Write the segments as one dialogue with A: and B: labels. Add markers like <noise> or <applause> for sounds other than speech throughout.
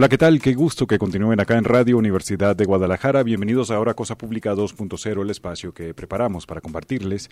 A: Hola, ¿qué tal? Qué gusto que continúen acá en Radio Universidad de Guadalajara. Bienvenidos a ahora Cosa Pública 2.0, el espacio que preparamos para compartirles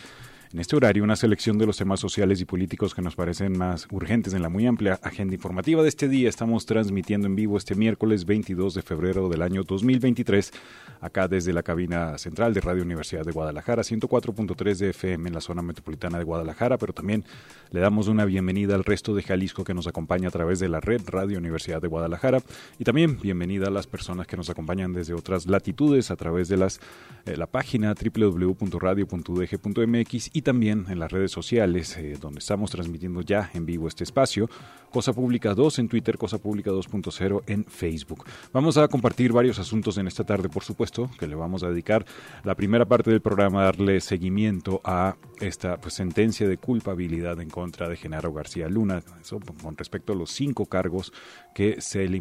A: en este horario una selección de los temas sociales y políticos que nos parecen más urgentes en la muy amplia agenda informativa de este día. Estamos transmitiendo en vivo este miércoles 22 de febrero del año 2023, acá desde la cabina central de Radio Universidad de Guadalajara, 104.3 de FM en la zona metropolitana de Guadalajara, pero también le damos una bienvenida al resto de Jalisco que nos acompaña a través de la red Radio Universidad de Guadalajara y también bienvenida a las personas que nos acompañan desde otras latitudes a través de las, eh, la página www.radio.udg.mx y también en las redes sociales, eh, donde estamos transmitiendo ya en vivo este espacio. Cosa Pública 2 en Twitter, Cosa Pública 2.0 en Facebook. Vamos a compartir varios asuntos en esta tarde, por supuesto, que le vamos a dedicar la primera parte del programa a darle seguimiento a esta pues, sentencia de culpabilidad en contra de Genaro García Luna, con respecto a los cinco cargos que se le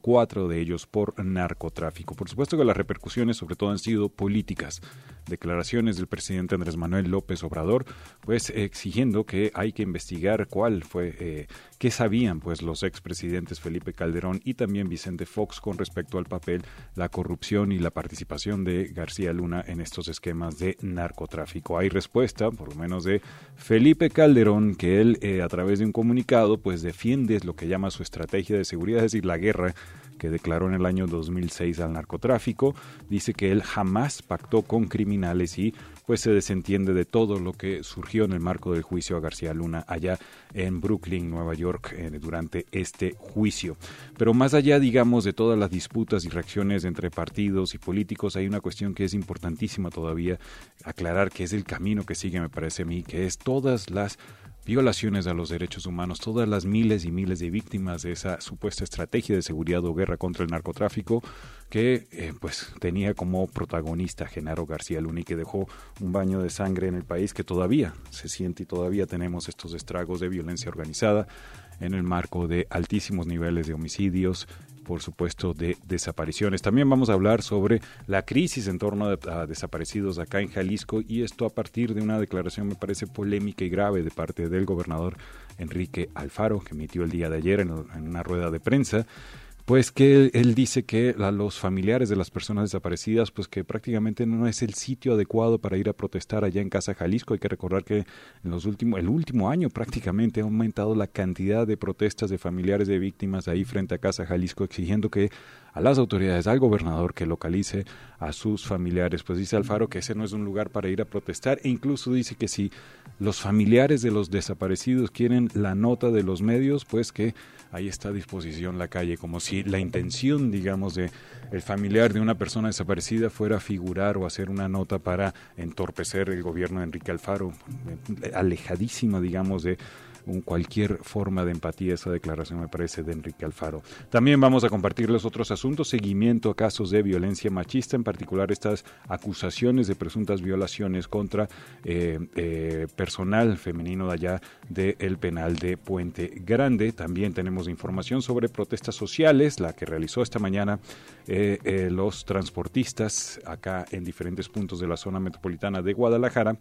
A: cuatro de ellos por narcotráfico. Por supuesto que las repercusiones sobre todo han sido políticas. Declaraciones del presidente Andrés Manuel López Obrador, pues exigiendo que hay que investigar cuál fue, eh, qué sabían pues los expresidentes Felipe Calderón y también Vicente Fox con respecto al papel, la corrupción y la participación de García Luna en estos esquemas de narcotráfico. Hay respuesta, por lo menos de Felipe Calderón, que él eh, a través de un comunicado pues defiende lo que llama su estrategia de seguridad, es decir, la guerra que declaró en el año 2006 al narcotráfico, dice que él jamás pactó con criminales y pues se desentiende de todo lo que surgió en el marco del juicio a García Luna allá en Brooklyn, Nueva York, eh, durante este juicio. Pero más allá, digamos, de todas las disputas y reacciones entre partidos y políticos, hay una cuestión que es importantísima todavía aclarar, que es el camino que sigue, me parece a mí, que es todas las violaciones a los derechos humanos, todas las miles y miles de víctimas de esa supuesta estrategia de seguridad o guerra contra el narcotráfico que eh, pues tenía como protagonista Genaro García Luna y que dejó un baño de sangre en el país que todavía se siente y todavía tenemos estos estragos de violencia organizada en el marco de altísimos niveles de homicidios, por supuesto, de desapariciones. También vamos a hablar sobre la crisis en torno a, desaparecidos acá en Jalisco y esto a partir de una declaración, me parece, polémica y grave de parte del gobernador Enrique Alfaro, que emitió el día de ayer en una rueda de prensa pues que él dice que a los familiares de las personas desaparecidas, pues que prácticamente no es el sitio adecuado para ir a protestar allá en Casa Jalisco. Hay que recordar que en los últimos, el último año prácticamente ha aumentado la cantidad de protestas de familiares de víctimas ahí frente a Casa Jalisco exigiendo que a las autoridades, al gobernador que localice a sus familiares. Pues dice Alfaro que ese no es un lugar para ir a protestar e incluso dice que si los familiares de los desaparecidos quieren la nota de los medios, pues que ahí está a disposición la calle, como si la intención, digamos, de el familiar de una persona desaparecida fuera figurar o hacer una nota para entorpecer el gobierno de Enrique Alfaro, alejadísima, digamos, de cualquier forma de empatía esa declaración me parece de Enrique Alfaro. También vamos a compartirles otros asuntos, seguimiento a casos de violencia machista, en particular estas acusaciones de presuntas violaciones contra eh, eh, personal femenino de allá del penal de Puente Grande. También tenemos información sobre protestas sociales, la que realizó esta mañana eh, los transportistas acá en diferentes puntos de la zona metropolitana de Guadalajara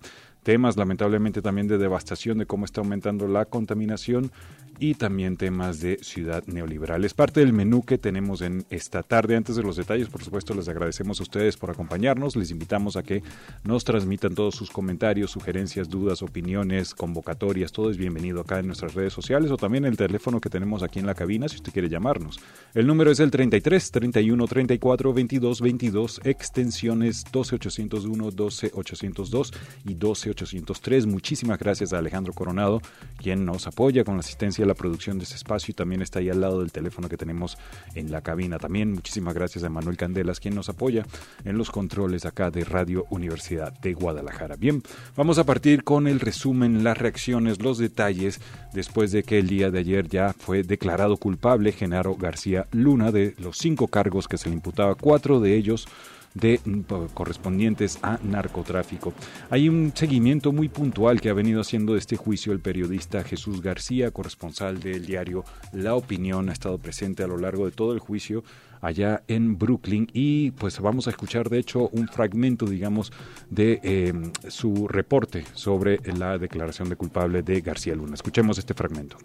A: temas lamentablemente también de devastación, de cómo está aumentando la contaminación y también temas de ciudad neoliberal. Es parte del menú que tenemos en esta tarde. Antes de los detalles, por supuesto, les agradecemos a ustedes por acompañarnos. Les invitamos a que nos transmitan todos sus comentarios, sugerencias, dudas, opiniones, convocatorias. Todo es bienvenido acá en nuestras redes sociales o también el teléfono que tenemos aquí en la cabina si usted quiere llamarnos. El número es el 33 31 34 22 22, extensiones 12801, 12802 y 12803. Muchísimas gracias a Alejandro Coronado, quien nos apoya con la asistencia de la producción de este espacio y también está ahí al lado del teléfono que tenemos en la cabina. También muchísimas gracias a Manuel Candelas, quien nos apoya en los controles acá de Radio Universidad de Guadalajara. Bien, vamos a partir con el resumen, las reacciones, los detalles, después de que el día de ayer ya fue declarado culpable Genaro García Luna de los cinco cargos que se imputaba, cuatro de ellos de mm, correspondientes a narcotráfico. Hay un seguimiento muy puntual que ha venido haciendo de este juicio el periodista Jesús García, corresponsal del diario La Opinión, ha estado presente a lo largo de todo el juicio allá en Brooklyn y pues vamos a escuchar de hecho un fragmento digamos de eh, su reporte sobre la declaración de culpable de García Luna. Escuchemos este fragmento.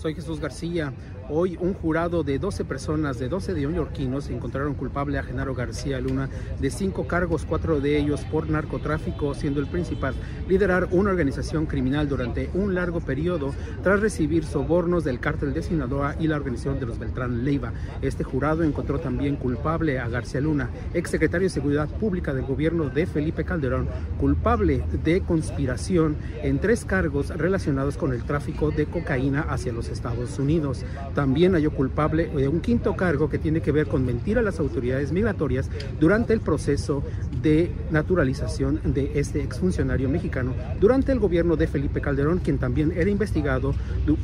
B: Soy Jesús García. Hoy un jurado de 12 personas, de 12 neoyorquinos, encontraron culpable a Genaro García Luna de cinco cargos, cuatro de ellos por narcotráfico, siendo el principal liderar una organización criminal durante un largo periodo tras recibir sobornos del cártel de Sinaloa y la organización de los Beltrán Leiva. Este jurado encontró también culpable a García Luna, exsecretario de Seguridad Pública del gobierno de Felipe Calderón, culpable de conspiración en tres cargos relacionados con el tráfico de cocaína hacia los Estados Unidos. También halló culpable de un quinto cargo que tiene que ver con mentir a las autoridades migratorias durante el proceso de naturalización de este exfuncionario mexicano durante el gobierno de Felipe Calderón, quien también era investigado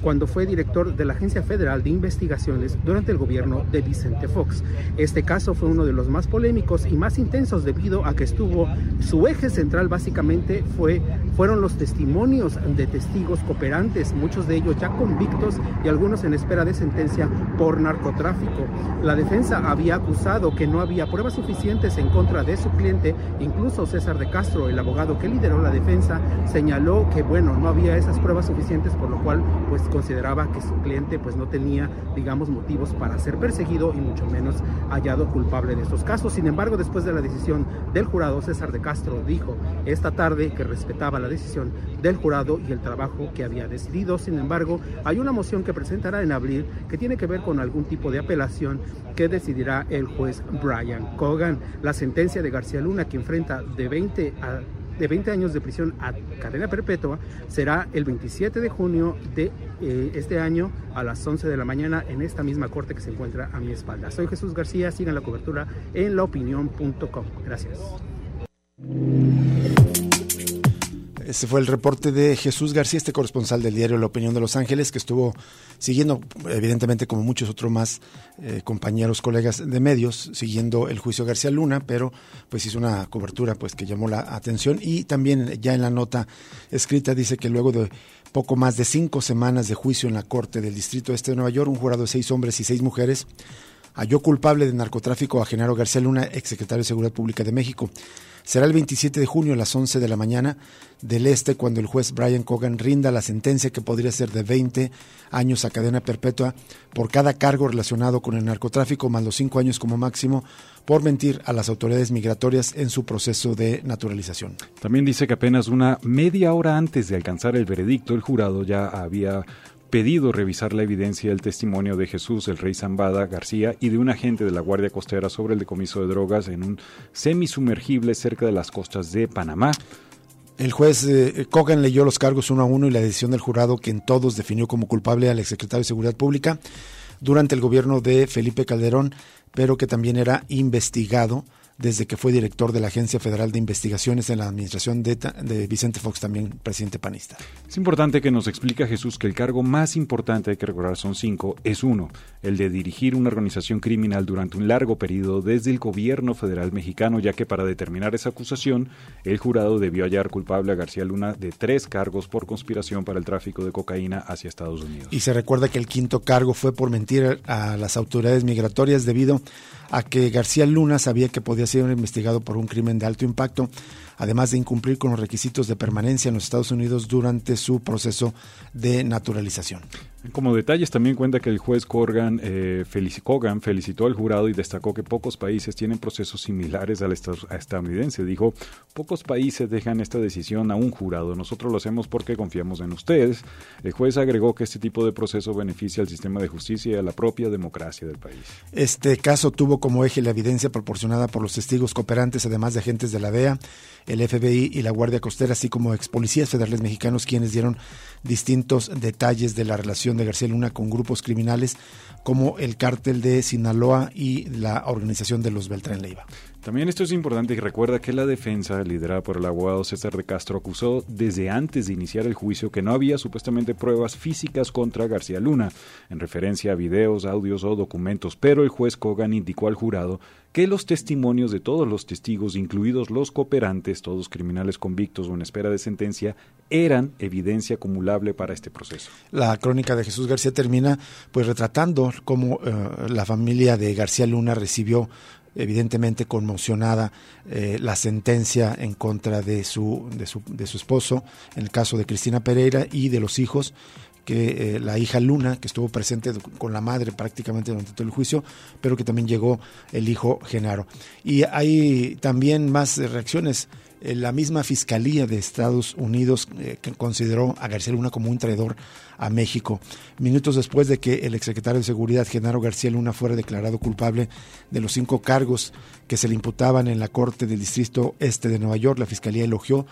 B: cuando fue director de la Agencia Federal de Investigaciones durante el gobierno de Vicente Fox. Este caso fue uno de los más polémicos y más intensos debido a que estuvo su eje central básicamente fue fueron los testimonios de testigos cooperantes, muchos de ellos ya convictos y algunos en espera de sentencia por narcotráfico. La defensa había acusado que no había pruebas suficientes en contra de su cliente, incluso César de Castro, el abogado que lideró la defensa, señaló que bueno, no había esas pruebas suficientes, por lo cual pues consideraba que su cliente pues no tenía, digamos, motivos para ser perseguido y mucho menos hallado culpable de estos casos. Sin embargo, después de la decisión del jurado, César de Castro dijo esta tarde que respetaba la decisión del jurado y el trabajo que había decidido. Sin embargo, hay una moción que presentará en abril que tiene que ver con algún tipo de apelación que decidirá el juez Brian Cogan. La sentencia de García Luna, que enfrenta de 20 a de 20 años de prisión a cadena perpetua será el 27 de junio de eh, este año a las 11 de la mañana en esta misma corte que se encuentra a mi espalda. Soy Jesús García, sigan la cobertura en laopinión.com. Gracias.
C: Ese fue el reporte de Jesús García, este corresponsal del diario La Opinión de Los Ángeles, que estuvo siguiendo, evidentemente, como muchos otros más eh, compañeros, colegas de medios, siguiendo el juicio García Luna, pero pues hizo una cobertura pues que llamó la atención y también ya en la nota escrita dice que luego de poco más de cinco semanas de juicio en la Corte del Distrito Este de Nueva York, un jurado de seis hombres y seis mujeres halló culpable de narcotráfico a Genaro García Luna, exsecretario de Seguridad Pública de México. Será el 27 de junio a las 11 de la mañana del Este cuando el juez Brian Cogan rinda la sentencia que podría ser de 20 años a cadena perpetua por cada cargo relacionado con el narcotráfico, más los 5 años como máximo por mentir a las autoridades migratorias en su proceso de naturalización.
A: También dice que apenas una media hora antes de alcanzar el veredicto, el jurado ya había pedido revisar la evidencia del testimonio de Jesús, el rey Zambada García, y de un agente de la Guardia Costera sobre el decomiso de drogas en un semisumergible cerca de las costas de Panamá.
C: El juez eh, Cogan leyó los cargos uno a uno y la decisión del jurado que en todos definió como culpable al exsecretario de Seguridad Pública durante el gobierno de Felipe Calderón, pero que también era investigado desde que fue director de la Agencia Federal de Investigaciones en la administración de, de, Vicente Fox, también presidente panista.
A: Es importante que nos explique Jesús que el cargo más importante, hay que recordar, son cinco, es uno, el de dirigir una organización criminal durante un largo periodo desde el gobierno federal mexicano, ya que para determinar esa acusación, el jurado debió hallar culpable a García Luna de tres cargos por conspiración para el tráfico de cocaína hacia Estados Unidos.
C: Y se recuerda que el quinto cargo fue por mentir a las autoridades migratorias debido a que García Luna sabía que podía ser investigado por un crimen de alto impacto, además de incumplir con los requisitos de permanencia en los Estados Unidos durante su proceso de naturalización.
A: Como detalles también cuenta que el juez Corgan, eh, Cogan felicitó al jurado y destacó que pocos países tienen procesos similares al estadounidense. Dijo, pocos países dejan esta decisión a un jurado. Nosotros lo hacemos porque confiamos en ustedes. El juez agregó que este tipo de proceso beneficia al sistema de justicia y a la propia democracia del país.
C: Este caso tuvo como eje la evidencia proporcionada por los testigos cooperantes, además de agentes de la DEA, el FBI y la Guardia Costera, así como ex policías federales mexicanos, quienes dieron distintos detalles de la relación de García Luna con grupos criminales como el cártel de Sinaloa y la organización de los Beltrán Leiva.
A: También esto es importante y recuerda que la defensa, liderada por el abogado César de Castro, acusó desde antes de iniciar el juicio que no había supuestamente pruebas físicas contra García Luna, en referencia a videos, audios o documentos, pero el juez Kogan indicó al jurado que los testimonios de todos los testigos, incluidos los cooperantes, todos criminales convictos o en espera de sentencia, eran evidencia acumulable para este proceso.
C: La crónica de Jesús García termina pues retratando cómo eh, la familia de García Luna recibió evidentemente conmocionada eh, la sentencia en contra de su, de su, de su esposo, en el caso de Cristina Pereira y de los hijos que eh, la hija Luna, que estuvo presente con la madre prácticamente durante todo el juicio, pero que también llegó el hijo Genaro. Y hay también más reacciones la misma Fiscalía de Estados Unidos eh, consideró a García Luna como un traidor a México. Minutos después de que el exsecretario de Seguridad, Genaro García Luna, fuera declarado culpable de los cinco cargos que se le imputaban en la Corte del Distrito Este de Nueva York, la Fiscalía elogió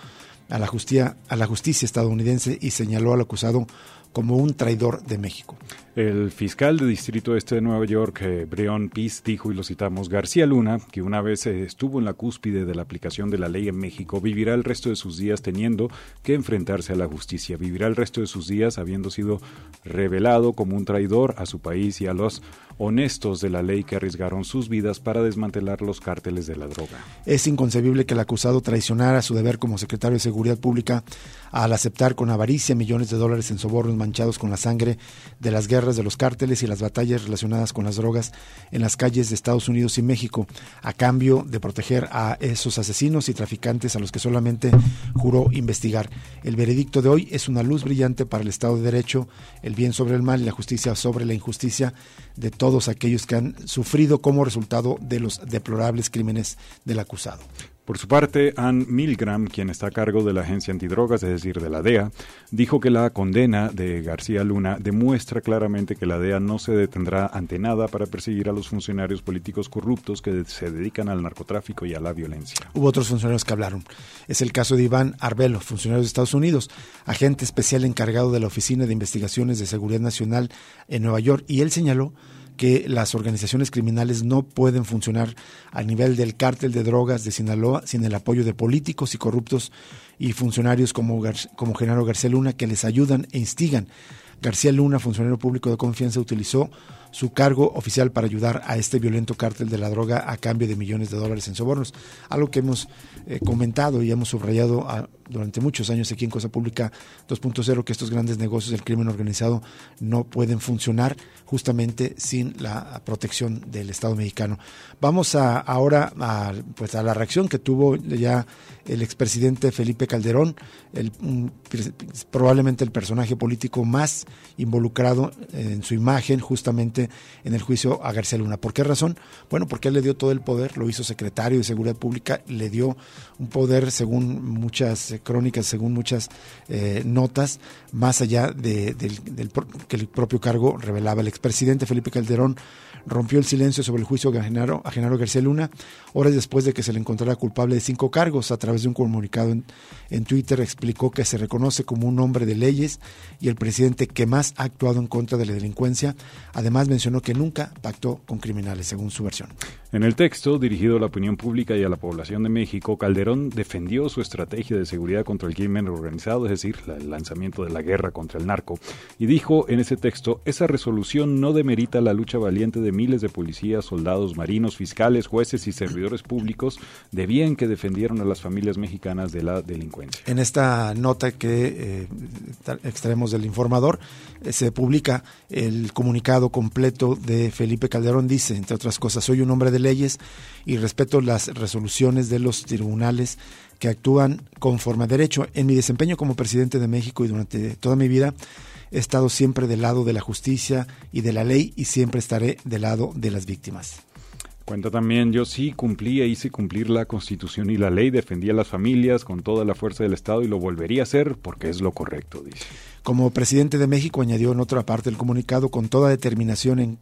C: a la justicia, a la justicia estadounidense y señaló al acusado como un traidor de México.
A: El fiscal de Distrito Este de Nueva York, eh, Breon Peace, dijo, y lo citamos, García Luna, que una vez eh, estuvo en la cúspide de la aplicación de la ley en México, vivirá el resto de sus días teniendo que enfrentarse a la justicia, vivirá el resto de sus días habiendo sido revelado como un traidor a su país y a los honestos de la ley que arriesgaron sus vidas para desmantelar los cárteles de la droga.
C: Es inconcebible que el acusado traicionara su deber como secretario de Seguridad Pública al aceptar con avaricia millones de dólares en sobornos manchados con la sangre de las guerras de los cárteles y las batallas relacionadas con las drogas en las calles de Estados Unidos y México, a cambio de proteger a esos asesinos y traficantes a los que solamente juró investigar. El veredicto de hoy es una luz brillante para el Estado de Derecho, el bien sobre el mal y la justicia sobre la injusticia de todos aquellos que han sufrido como resultado de los deplorables crímenes del acusado.
A: Por su parte, Ann Milgram, quien está a cargo de la agencia antidrogas, es decir, de la DEA, dijo que la condena de García Luna demuestra claramente que la DEA no se detendrá ante nada para perseguir a los funcionarios políticos corruptos que se dedican al narcotráfico y a la violencia.
C: Hubo otros funcionarios que hablaron. Es el caso de Iván Arbelo, funcionario de Estados Unidos, agente especial encargado de la Oficina de Investigaciones de Seguridad Nacional en Nueva York, y él señaló que las organizaciones criminales no pueden funcionar a nivel del cártel de drogas de Sinaloa sin el apoyo de políticos y corruptos y funcionarios como, como Genaro García Luna que les ayudan e instigan. García Luna, funcionario público de confianza, utilizó su cargo oficial para ayudar a este violento cártel de la droga a cambio de millones de dólares en sobornos. Algo que hemos eh, comentado y hemos subrayado a, durante muchos años aquí en Cosa Pública 2.0 que estos grandes negocios del crimen organizado no pueden funcionar justamente sin la protección del Estado mexicano. Vamos a, ahora a, pues a la reacción que tuvo ya el expresidente Felipe Calderón, el, probablemente el personaje político más involucrado en su imagen justamente en el juicio a García Luna. ¿Por qué razón? Bueno, porque él le dio todo el poder, lo hizo secretario de Seguridad Pública, le dio un poder según muchas crónicas, según muchas eh, notas, más allá de, del, que el propio cargo revelaba. El expresidente Felipe Calderón rompió el silencio sobre el juicio a Genaro, a Genaro García Luna, horas después de que se le encontrara culpable de cinco cargos. A través de un comunicado en, en Twitter explicó que se reconoce como un hombre de leyes y el presidente que más ha actuado en contra de la delincuencia. Además mencionó que nunca pactó con criminales, según su versión.
A: En el texto, dirigido a la opinión pública y a la población de México, Calderón defendió su estrategia de seguridad contra el crimen organizado, es decir, el lanzamiento de la guerra contra el narco, y dijo en ese texto, esa resolución no demerita la lucha valiente de miles de policías, soldados, marinos, fiscales, jueces y servidores públicos de bien que defendieron a las familias mexicanas de la delincuencia.
C: En esta nota que eh, extraemos del informador, eh, se publica el comunicado completo de Felipe Calderón. Dice, entre otras cosas, soy un hombre de leyes y respeto las resoluciones de los tribunales que actúan conforme a derecho. En mi desempeño como presidente de México y durante toda mi vida, he estado siempre del lado de la justicia y de la ley y siempre estaré del lado de las víctimas.
A: Cuenta también, yo sí cumplía, hice cumplir la constitución y la ley, defendía a las familias con toda la fuerza del Estado y lo volvería a hacer porque es lo correcto, dice.
C: Como presidente de México añadió en otra parte del comunicado, con toda determinación en,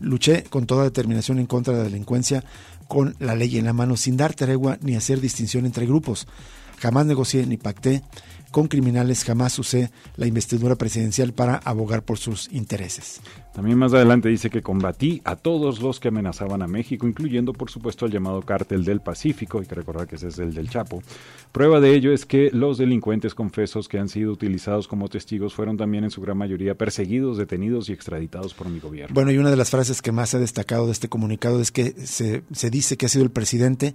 C: luché con toda determinación en contra de la delincuencia con la ley en la mano, sin dar tregua ni hacer distinción entre grupos. Jamás negocié ni pacté con criminales, jamás usé la investidura presidencial para abogar por sus intereses.
A: También más adelante dice que combatí a todos los que amenazaban a México, incluyendo por supuesto al llamado cártel del Pacífico, hay que recordar que ese es el del Chapo. Prueba de ello es que los delincuentes confesos que han sido utilizados como testigos fueron también en su gran mayoría perseguidos, detenidos y extraditados por mi gobierno.
C: Bueno, y una de las frases que más se ha destacado de este comunicado es que se, se dice que ha sido el presidente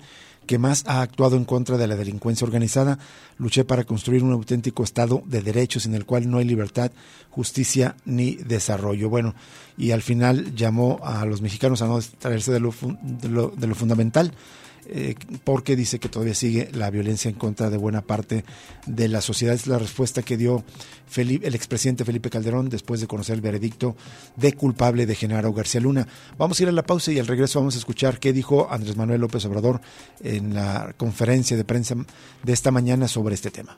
C: que más ha actuado en contra de la delincuencia organizada. Luché para construir un auténtico Estado de derechos en el cual no hay libertad, justicia ni desarrollo. Bueno, y al final llamó a los mexicanos a no distraerse de lo, fundamental eh, porque dice que todavía sigue la violencia en contra de buena parte de la sociedad. Es la respuesta que dio Felipe, el expresidente Felipe Calderón después de conocer el veredicto de culpable de Genaro García Luna. Vamos a ir a la pausa y al regreso vamos a escuchar qué dijo Andrés Manuel López Obrador en la conferencia de prensa de esta mañana sobre este tema.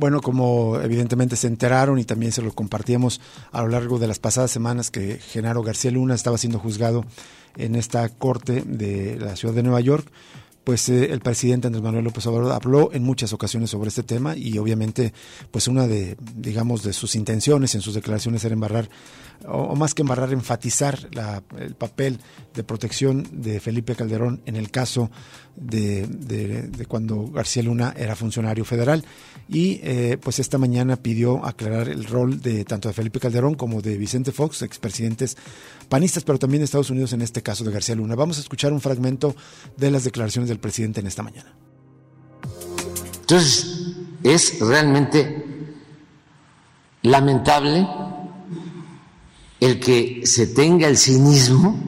C: Bueno, como evidentemente se enteraron y también se lo compartíamos a lo largo de las pasadas semanas que Genaro García Luna estaba siendo juzgado en esta corte de la ciudad de Nueva York, pues eh, el presidente Andrés Manuel López Obrador habló en muchas ocasiones sobre este tema y obviamente pues una de digamos de sus intenciones en sus declaraciones era embarrar o, más que embarrar, enfatizar el papel de protección de Felipe Calderón en el caso de, de, cuando García Luna era funcionario federal. Y eh, pues esta mañana pidió aclarar el rol de tanto de Felipe Calderón como de Vicente Fox, expresidentes panistas, pero también de Estados Unidos en este caso de García Luna. Vamos a escuchar un fragmento de las declaraciones del presidente en esta mañana.
D: Entonces, es realmente lamentable el que se tenga el cinismo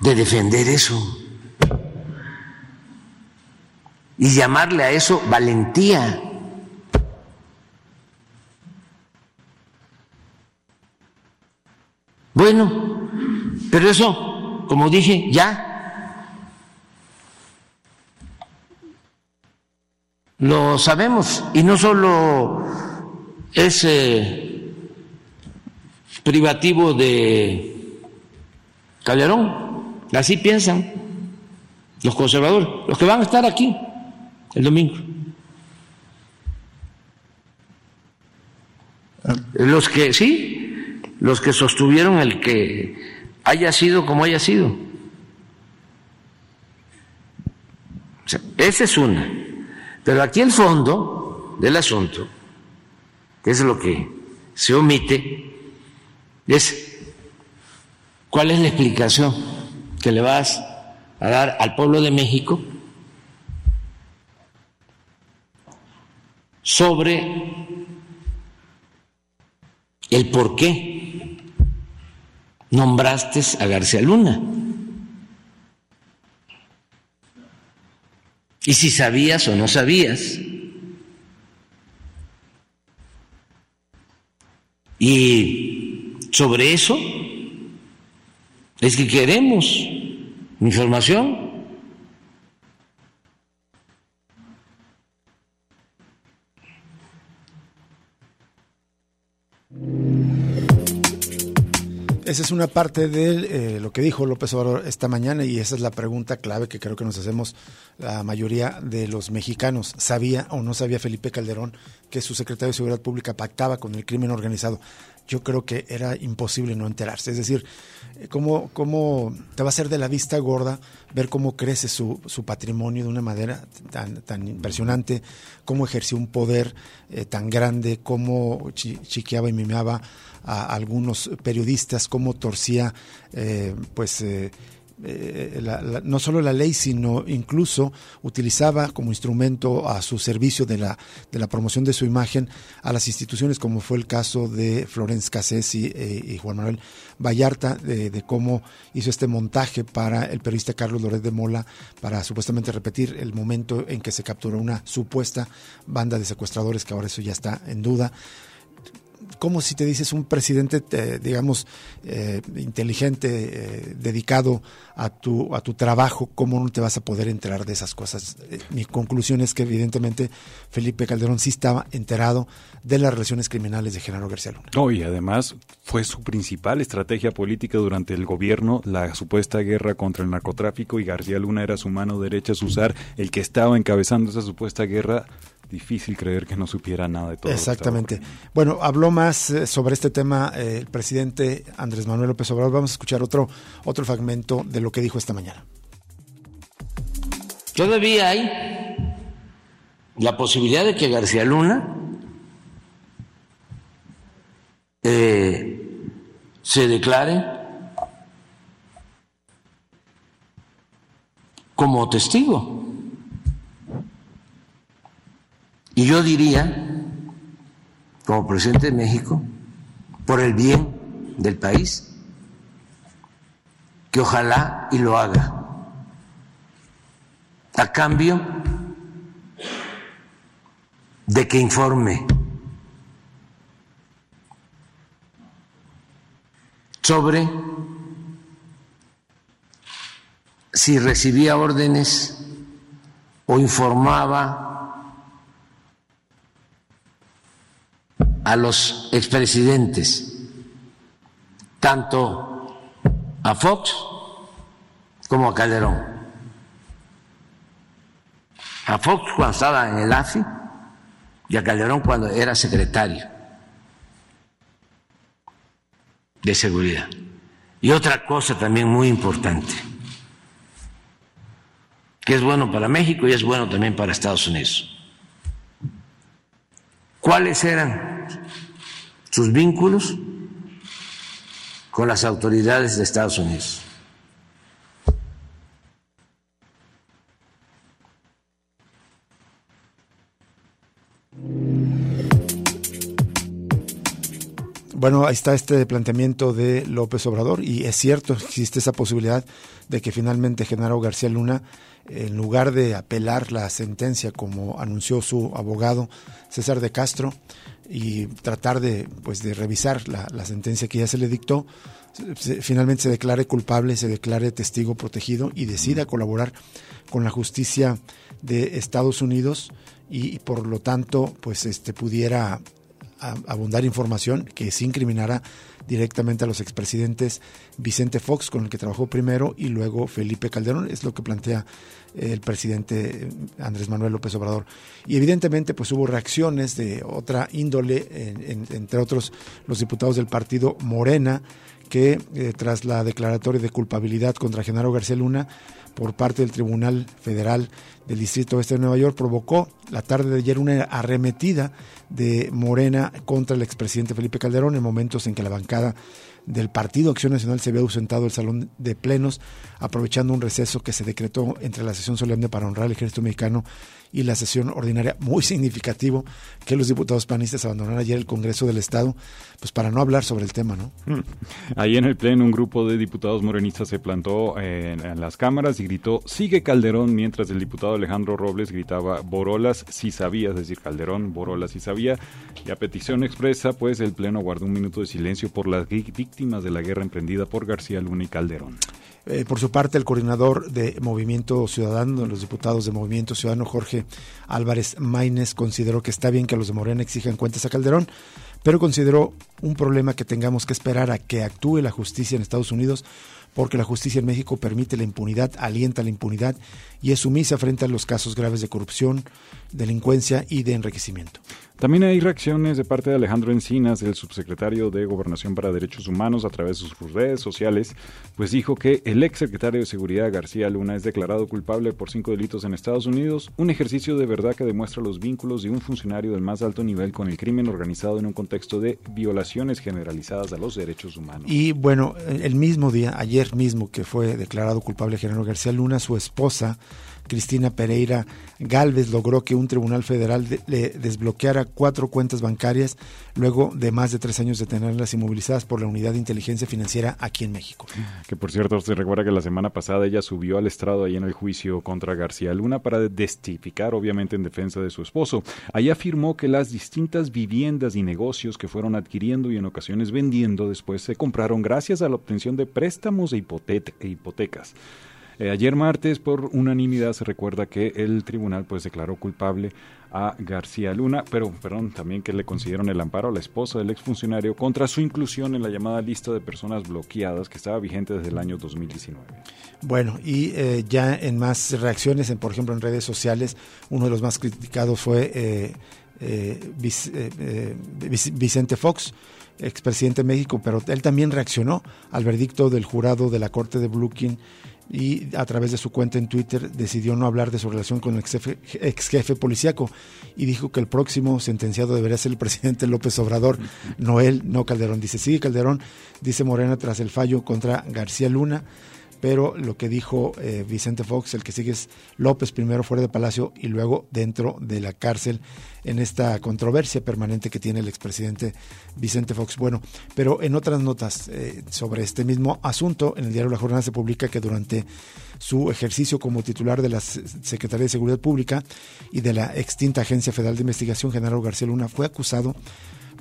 D: de defender eso y llamarle a eso valentía. Bueno, pero eso, como dije, ya lo sabemos y no solo es privativo de Calderón. Así piensan los conservadores, los que van a estar aquí el domingo. Los que, sí, los que sostuvieron el que haya sido como haya sido. O sea, esa es una. Pero aquí el fondo del asunto, que es lo que se omite, es cuál es la explicación que le vas a dar al pueblo de México sobre el por qué nombraste a García Luna. Y si sabías o no sabías. Y sobre eso es que queremos información.
C: esa es una parte de eh, lo que dijo López Obrador esta mañana y esa es la pregunta clave que creo que nos hacemos la mayoría de los mexicanos. ¿Sabía o no sabía Felipe Calderón que su secretario de Seguridad Pública pactaba con el crimen organizado? Yo creo que era imposible no enterarse. Es decir, eh, ¿cómo, cómo te va a hacer de la vista gorda ver cómo crece su, su patrimonio de una manera tan, tan impresionante, cómo ejerció un poder eh, tan grande, cómo chiqueaba y mimaba a algunos periodistas, cómo torcía eh, pues eh, eh, no solo la ley, sino incluso utilizaba como instrumento a su servicio de la, de la promoción de su imagen a las instituciones, como fue el caso de Florence Cassés y, Juan Manuel Vallarta, de, cómo hizo este montaje para el periodista Carlos Loret de Mola, para supuestamente repetir el momento en que se capturó una supuesta banda de secuestradores, que ahora eso ya está en duda como si te dices un presidente, digamos, eh, inteligente, eh, dedicado a tu, a tu trabajo, ¿cómo no te vas a poder enterar de esas cosas? Eh, mi conclusión es que evidentemente Felipe Calderón sí estaba enterado de las relaciones criminales de Genaro García Luna.
A: No, y además fue su principal estrategia política durante el gobierno, la supuesta guerra contra el narcotráfico, y García Luna era su mano derecha, usar el que estaba encabezando esa supuesta guerra difícil creer que no supiera nada de todo.
C: Exactamente. Bueno, habló más eh, sobre este tema eh, el presidente Andrés Manuel López Obrador. Vamos a escuchar otro, otro fragmento de lo que dijo esta mañana.
D: Todavía hay la posibilidad de que García Luna eh, se declare como testigo. Y yo diría, como presidente de México, por el bien del país, que ojalá y lo haga. A cambio de que informe sobre si recibía órdenes o informaba a los expresidentes, tanto a Fox como a Calderón. A Fox cuando estaba en el AFI y a Calderón cuando era secretario de seguridad. Y otra cosa también muy importante, que es bueno para México y es bueno también para Estados Unidos. ¿Cuáles eran sus vínculos con las autoridades de Estados Unidos.
C: Bueno, ahí está este planteamiento de López Obrador y es cierto, existe esa posibilidad de que finalmente Genaro García Luna, en lugar de apelar la sentencia como anunció su abogado César de Castro, y tratar de, pues, de revisar la, la sentencia que ya se le dictó, finalmente se declare culpable, se declare testigo protegido y decida colaborar con la justicia de Estados Unidos y, por lo tanto pues este pudiera abundar información que se incriminara directamente a los expresidentes Vicente Fox, con el que trabajó primero, y luego Felipe Calderón, es lo que plantea el presidente Andrés Manuel López Obrador. Y evidentemente pues hubo reacciones de otra índole, entre otros los diputados del partido Morena, que eh, tras la declaratoria de culpabilidad contra Genaro García Luna por parte del Tribunal Federal del Distrito Oeste de Nueva York provocó la tarde de ayer una arremetida de Morena contra el expresidente Felipe Calderón en momentos en que la bancada del Partido Acción Nacional se había ausentado del salón de plenos, aprovechando un receso que se decretó entre la sesión solemne para honrar al ejército mexicano y la sesión ordinaria, muy significativo que los diputados panistas abandonaran ayer el Congreso del Estado, pues para no hablar sobre el tema, ¿no?
A: Mm. Ahí en el pleno un grupo de diputados morenistas se plantó en, en las cámaras y gritó, sigue Calderón, mientras el diputado Alejandro Robles gritaba, Borolas si sabía, es decir, Calderón, Borolas si sabía, y a petición expresa, pues el pleno guardó un minuto de silencio por las víctimas de la guerra emprendida por García Luna y Calderón.
C: Eh, por su parte, el coordinador de Movimiento Ciudadano, los diputados de Movimiento Ciudadano, Jorge Álvarez Maínez, consideró que está bien que los de Morena exijan cuentas a Calderón, pero consideró un problema que tengamos que esperar a que actúe la justicia en Estados Unidos porque la justicia en México permite la impunidad, alienta la impunidad y es sumisa frente a los casos graves de corrupción, delincuencia y de enriquecimiento.
A: También hay reacciones de parte de Alejandro Encinas, el subsecretario de Gobernación para Derechos Humanos, a través de sus redes sociales, pues dijo que el ex secretario de Seguridad García Luna es declarado culpable por cinco delitos en Estados Unidos, un ejercicio de verdad que demuestra los vínculos de un funcionario del más alto nivel con el crimen organizado en un contexto de violaciones generalizadas a los derechos humanos.
C: Y bueno, el mismo día, ayer mismo que fue declarado culpable General García Luna, su esposa, Cristina Pereira Galvez logró que un tribunal federal le desbloqueara cuatro cuentas bancarias luego de más de tres años de tenerlas inmovilizadas por la Unidad de Inteligencia Financiera aquí en México.
A: Que por cierto, se recuerda que la semana pasada ella subió al estrado ahí en el juicio contra García Luna para testificar, obviamente, en defensa de su esposo. Allí afirmó que las distintas viviendas y negocios que fueron adquiriendo y en ocasiones vendiendo después se compraron gracias a la obtención de préstamos e hipotecas. Eh, ayer martes, por unanimidad, se recuerda que el tribunal pues declaró culpable a García Luna, pero perdón, también que le concedieron el amparo a la esposa del exfuncionario contra su inclusión en la llamada lista de personas bloqueadas que estaba vigente desde el año 2019.
C: Bueno, y eh, ya en más reacciones, en, por ejemplo en redes sociales, uno de los más criticados fue eh, Vicente Fox, expresidente de México, pero él también reaccionó al verdicto del jurado de la Corte de Brooklyn y a través de su cuenta en Twitter decidió no hablar de su relación con el ex jefe, ex jefe policíaco y dijo que el próximo sentenciado debería ser el <laughs> presidente López Obrador, no él, no Calderón. Dice, sigue Calderón, dice Morena tras el fallo contra García Luna pero lo que dijo eh, Vicente Fox, el que sigue es López primero fuera de Palacio y luego dentro de la cárcel en esta controversia permanente que tiene el expresidente Vicente Fox. Bueno, pero en otras notas eh, sobre este mismo asunto, en el diario La Jornada se publica que durante su ejercicio como titular de la Secretaría de Seguridad Pública y de la extinta Agencia Federal de Investigación, General García Luna, fue acusado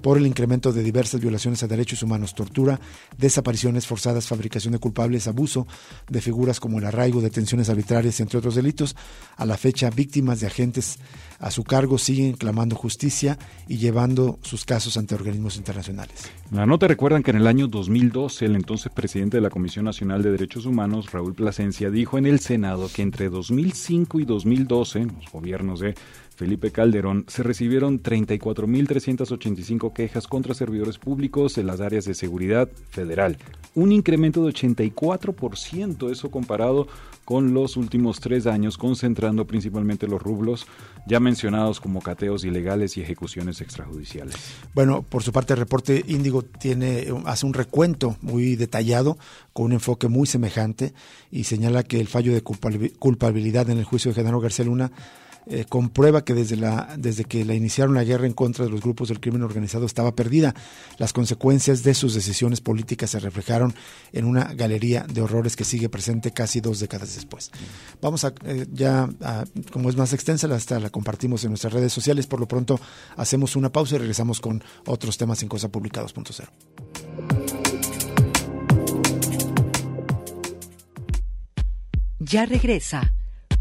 C: por el incremento de diversas violaciones a derechos humanos, tortura, desapariciones forzadas, fabricación de culpables, abuso de figuras como el arraigo, detenciones arbitrarias, entre otros delitos. A la fecha, víctimas de agentes a su cargo siguen clamando justicia y llevando sus casos ante organismos internacionales.
A: La nota recuerdan que en el año 2012 el entonces presidente de la Comisión Nacional de Derechos Humanos, Raúl Plasencia, dijo en el Senado que entre 2005 y 2012, los gobiernos de Felipe Calderón, se recibieron 34.385 quejas contra servidores públicos en las áreas de seguridad federal, un incremento de 84%, eso comparado con los últimos tres años, concentrando principalmente los rublos ya mencionados como cateos ilegales y ejecuciones extrajudiciales.
C: Bueno, por su parte el reporte Índigo tiene, hace un recuento muy detallado, con un enfoque muy semejante, y señala que el fallo de culpabilidad en el juicio de Genaro García Luna eh, comprueba que desde, la, desde que la iniciaron la guerra en contra de los grupos del crimen organizado estaba perdida. Las consecuencias de sus decisiones políticas se reflejaron en una galería de horrores que sigue presente casi dos décadas después. Vamos a, eh, ya, como es más extensa, hasta la compartimos en nuestras redes sociales. Por lo pronto, hacemos una pausa y regresamos con otros temas en cosapublicados.0.
E: Ya regresa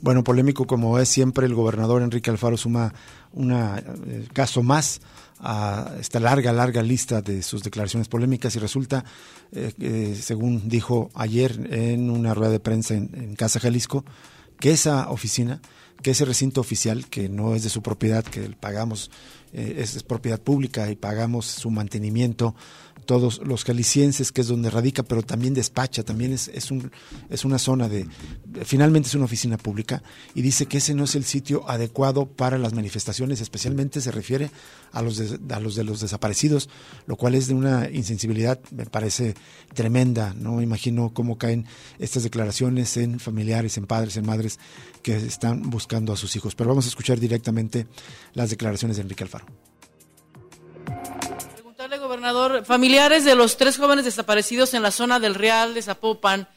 C: Bueno, polémico como es siempre, el gobernador Enrique Alfaro suma un eh, caso más a esta larga, larga lista de sus declaraciones polémicas y resulta, eh, según dijo ayer en una rueda de prensa en, Casa Jalisco, que esa oficina, que ese recinto oficial, que no es de su propiedad, que pagamos eh, es, propiedad pública y pagamos su mantenimiento todos los calicienses, que es donde radica, pero también despacha, también es, es, un, es una zona de, finalmente es una oficina pública, y dice que ese no es el sitio adecuado para las manifestaciones, especialmente se refiere a los de, a los, de los desaparecidos, lo cual es de una insensibilidad, me parece tremenda, no imagino cómo caen estas declaraciones en familiares, en padres, en madres que están buscando a sus hijos. Pero vamos a escuchar directamente las declaraciones de Enrique Alfaro
F: gobernador, familiares de los tres jóvenes desaparecidos en la zona del Real de Zapopan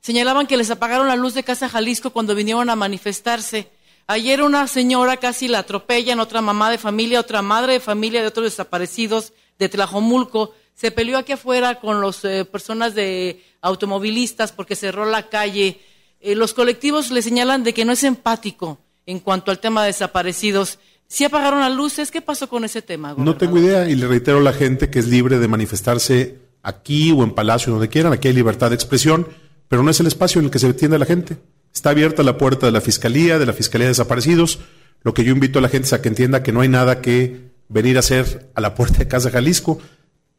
F: señalaban que les apagaron la luz de Casa Jalisco cuando vinieron a manifestarse. Ayer una señora casi la atropellan, otra mamá de familia, otra madre de familia de otros desaparecidos de Tlajomulco. Se peleó aquí afuera con las eh, personas de automovilistas porque cerró la calle. Eh, los colectivos le señalan de que no es empático en cuanto al tema de desaparecidos. Si apagaron las luces, ¿qué pasó con ese tema?
G: No tengo idea y le reitero a la gente que es libre de manifestarse aquí o en Palacio, donde quieran. Aquí hay libertad de expresión, pero no es el espacio en el que se atiende a la gente. Está abierta la puerta de la Fiscalía, de la Fiscalía de Desaparecidos. Lo que yo invito a la gente es a que entienda que no hay nada que venir a hacer a la puerta de Casa Jalisco,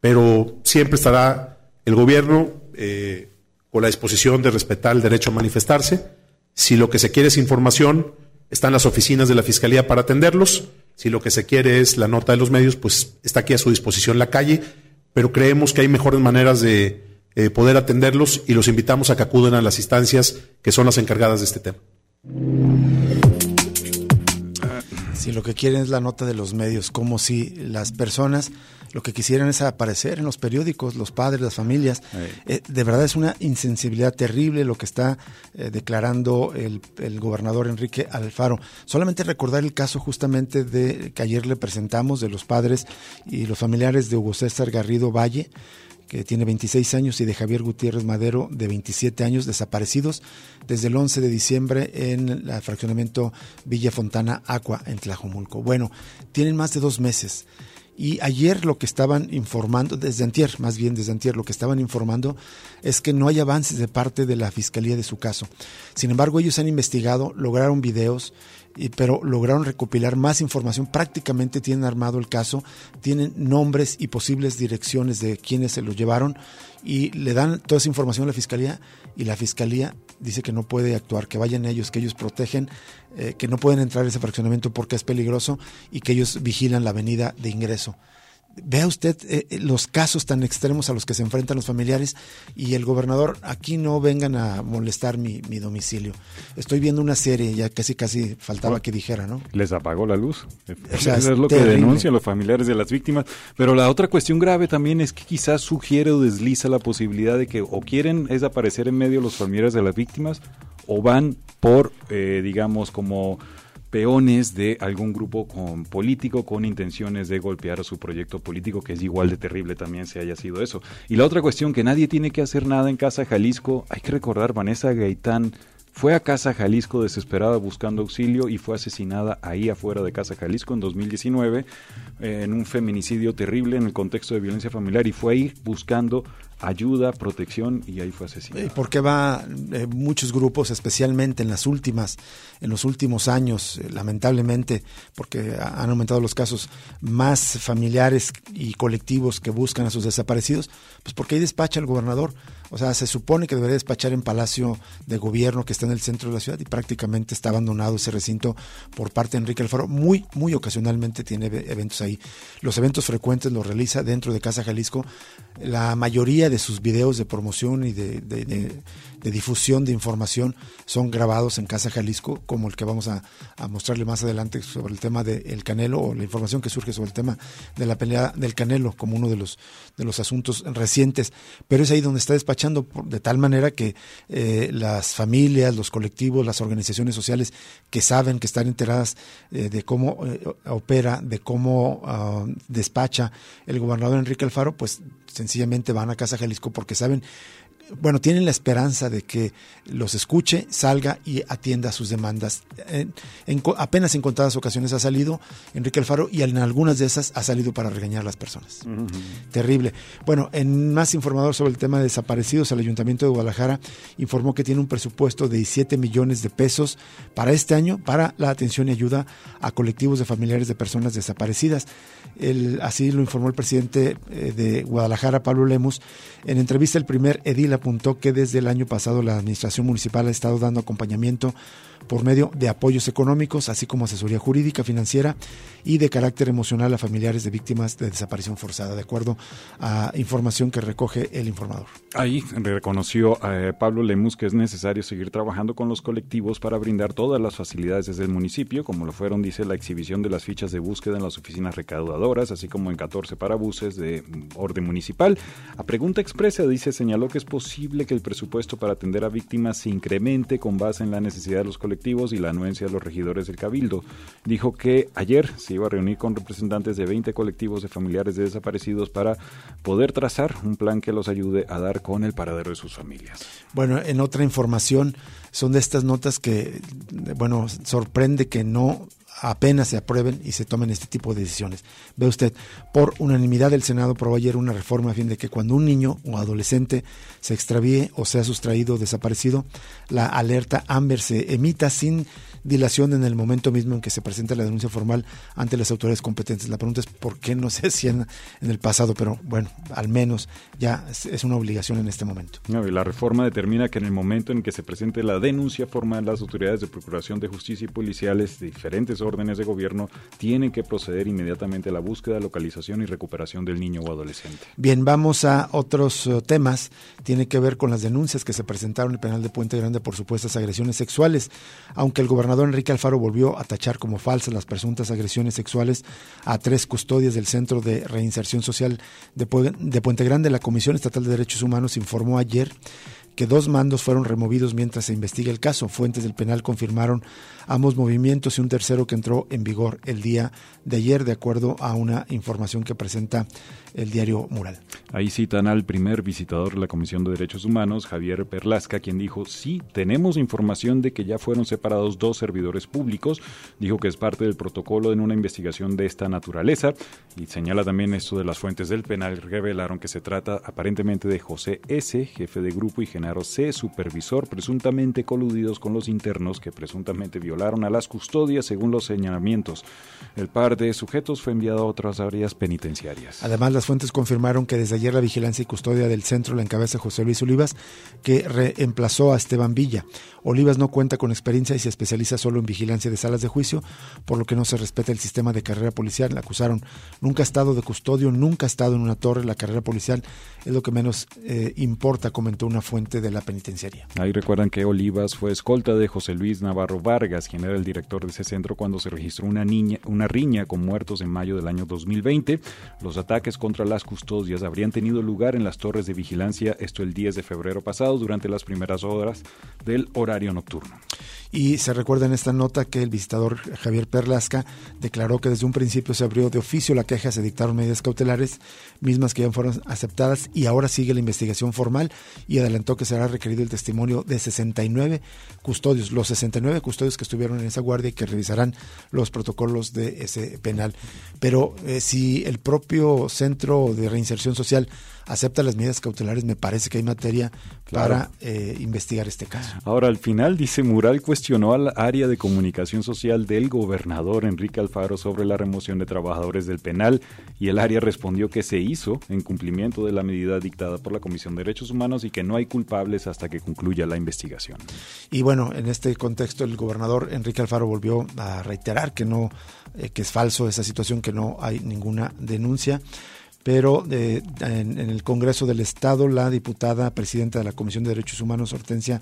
G: pero siempre estará el gobierno eh, con la disposición de respetar el derecho a manifestarse. Si lo que se quiere es información, están las oficinas de la Fiscalía para atenderlos. Si lo que se quiere es la nota de los medios, pues está aquí a su disposición la calle, pero creemos que hay mejores maneras de eh, poder atenderlos y los invitamos a que acudan a las instancias que son las encargadas de este tema.
C: Si lo que quieren es la nota de los medios, como si las personas lo que quisieran es aparecer en los periódicos, los padres, las familias. Eh, de verdad es una insensibilidad terrible lo que está eh, declarando el, gobernador Enrique Alfaro. Solamente recordar el caso justamente de que ayer le presentamos de los padres y los familiares de Hugo César Garrido Valle que tiene 26 años, y de Javier Gutiérrez Madero, de 27 años, desaparecidos desde el 11 de diciembre en el fraccionamiento Villa Fontana Agua, en Tlajomulco. Bueno, tienen más de dos meses. Y ayer lo que estaban informando, desde antier, más bien desde antier, lo que estaban informando es que no hay avances de parte de la Fiscalía de su caso. Sin embargo, ellos han investigado, lograron videos, pero lograron recopilar más información. Prácticamente tienen armado el caso, tienen nombres y posibles direcciones de quienes se los llevaron y le dan toda esa información a la Fiscalía y la Fiscalía dice que no puede actuar, que vayan ellos, que ellos protegen, eh, que no pueden entrar a ese fraccionamiento porque es peligroso y que ellos vigilan la avenida de ingreso. Vea usted eh, eh, los casos tan extremos a los que se enfrentan los familiares y el gobernador, aquí no vengan a molestar mi, domicilio. Estoy viendo una serie, ya casi casi faltaba que dijera, ¿no?
A: Les apagó la luz. <laughs> Eso es, lo que denuncian los familiares de las víctimas. Pero la otra cuestión grave también es que quizás sugiere o desliza la posibilidad de que o quieren desaparecer en medio los familiares de las víctimas o van por, eh, digamos, como peones de algún grupo político con intenciones de golpear a su proyecto político, que es igual de terrible también si haya sido eso. Y la otra cuestión, que nadie tiene que hacer nada en Casa Jalisco, hay que recordar, Vanessa Gaitán fue a Casa Jalisco desesperada buscando auxilio y fue asesinada ahí afuera de Casa Jalisco en 2019 en un feminicidio terrible en el contexto de violencia familiar y fue ahí buscando ayuda, protección y ahí fue asesinado.
C: ¿Y por qué va eh, muchos grupos, especialmente en las últimas, en los últimos años, eh, lamentablemente, porque han aumentado los casos, más familiares y colectivos que buscan a sus desaparecidos? Pues porque ahí despacha el gobernador. O sea, se supone que debería despachar en Palacio de Gobierno que está en el centro de la ciudad y prácticamente está abandonado ese recinto por parte de Enrique Alfaro. Muy, muy ocasionalmente tiene eventos ahí. Los eventos frecuentes los realiza dentro de Casa Jalisco. La mayoría de sus videos de promoción y de, difusión de información son grabados en Casa Jalisco, como el que vamos a, mostrarle más adelante sobre el tema del Canelo o la información que surge sobre el tema de la pelea del Canelo como uno de los, de los asuntos recientes. Pero es ahí donde está despachando de tal manera que eh, las familias, los colectivos, las organizaciones sociales que saben, que están enteradas eh, de cómo eh, opera, de cómo ah, despacha el gobernador Enrique Alfaro, pues sencillamente van a Casa Jalisco porque saben bueno, tienen la esperanza de que los escuche, salga y atienda sus demandas. En, apenas en contadas ocasiones ha salido Enrique Alfaro y en algunas de esas ha salido para regañar a las personas. Terrible. Bueno, en más informador sobre el tema de desaparecidos, el Ayuntamiento de Guadalajara informó que tiene un presupuesto de 17 millones de pesos para este año para la atención y ayuda a colectivos de familiares de personas desaparecidas. El, así lo informó el presidente eh, de Guadalajara, Pablo Lemus. En entrevista, el primer edil apuntó que desde el año pasado la administración municipal ha estado dando acompañamiento por medio de apoyos económicos, así como asesoría jurídica, financiera y de carácter emocional a familiares de víctimas de desaparición forzada, de acuerdo a información que recoge el informador.
A: Ahí reconoció eh, Pablo Lemus que es necesario seguir trabajando con los colectivos para brindar todas las facilidades desde el municipio, como lo fueron, dice, la exhibición de las fichas de búsqueda en las oficinas recaudadoras, así como en 14 parabuses de orden municipal. A pregunta expresa, dice, señaló que es posible que el presupuesto para atender a víctimas se incremente con base en la necesidad de los colectivos y la anuencia de los regidores del Cabildo. Dijo que ayer se iba a reunir con representantes de 20 colectivos de familiares de desaparecidos para poder trazar un plan que los ayude a dar con el paradero de sus familias.
C: Bueno, en otra información, son de estas notas que, bueno, sorprende que no apenas se aprueben y se tomen este tipo de decisiones. Ve usted, por unanimidad el Senado aprobó ayer una reforma a fin de que cuando un niño o adolescente se extravíe o sea sustraído o desaparecido, la alerta Amber se emita sin dilación en el momento mismo en que se presenta la denuncia formal ante las autoridades competentes. La pregunta es por qué no se <laughs> hacían en el pasado, pero bueno, al menos ya es una obligación en este momento.
A: la reforma determina que en el momento en que se presente la denuncia formal, las autoridades de Procuración de Justicia y policiales de diferentes órdenes de gobierno tienen que proceder inmediatamente a la búsqueda, localización y recuperación del niño o adolescente.
C: Bien, vamos a otros eh, temas. Tiene que ver con las denuncias que se presentaron en el penal de Puente Grande por supuestas agresiones sexuales, aunque el gobernador Enrique Alfaro volvió a tachar como falsas las presuntas agresiones sexuales a tres custodias del Centro de Reinserción Social de, Puente Grande. La Comisión Estatal de Derechos Humanos informó ayer que dos mandos fueron removidos mientras se investiga el caso. Fuentes del penal confirmaron ambos movimientos y un tercero que entró en vigor el día de ayer, de acuerdo a una información que presenta el diario Mural.
A: Ahí citan al primer visitador de la Comisión de Derechos Humanos, Javier Perlasca, quien dijo, sí, tenemos información de que ya fueron separados dos servidores públicos, dijo que es parte del protocolo en una investigación de esta naturaleza y señala también esto de las fuentes del penal, revelaron que se trata aparentemente de José S., jefe de grupo, y C., supervisor, presuntamente coludidos con los internos que presuntamente violaron a las custodias según los señalamientos. El par de sujetos fue enviado a otras áreas penitenciarias.
C: Además, las fuentes confirmaron que desde ayer la vigilancia y custodia del centro la encabeza José Luis Olivas, que reemplazó a Esteban Villa. Olivas no cuenta con experiencia y se especializa solo en vigilancia de salas de juicio, por lo que no se respeta el sistema de carrera policial. La acusaron, nunca ha estado de custodio, nunca ha estado en una torre. La carrera policial es lo que menos eh, importa, comentó una fuente de la penitenciaria.
A: Ahí recuerdan que Olivas fue escolta de José Luis Navarro Vargas, quien era el director de ese centro cuando se registró una, niña, una riña con muertos en mayo del año 2020. Los ataques contra las custodias habrían tenido lugar en las torres de vigilancia, esto el 10 de febrero pasado, durante las primeras horas del horario nocturno.
C: Y se recuerda en esta nota que el visitador Javier Perlasca declaró que desde un principio se abrió de oficio la queja, se dictaron medidas cautelares, mismas que ya fueron aceptadas y ahora sigue la investigación formal y adelantó que será requerido el testimonio de 69 custodios, los 69 custodios que estuvieron en esa guardia y que revisarán los protocolos de ese penal. Pero eh, si el propio Centro de Reinserción Social acepta las medidas cautelares, me parece que hay materia para eh, investigar este caso.
A: Ahora, al final, dice Mural, cuestionó al área de comunicación social del gobernador Enrique Alfaro sobre la remoción de trabajadores del penal y el área respondió que se hizo en cumplimiento de la medida dictada por la Comisión de Derechos Humanos y que no hay culpables hasta que concluya la investigación.
C: Y bueno, en este contexto el gobernador Enrique Alfaro volvió a reiterar que no eh, que es falso esa situación, que no hay ninguna denuncia pero eh, en, el Congreso del Estado la diputada presidenta de la Comisión de Derechos Humanos, Hortensia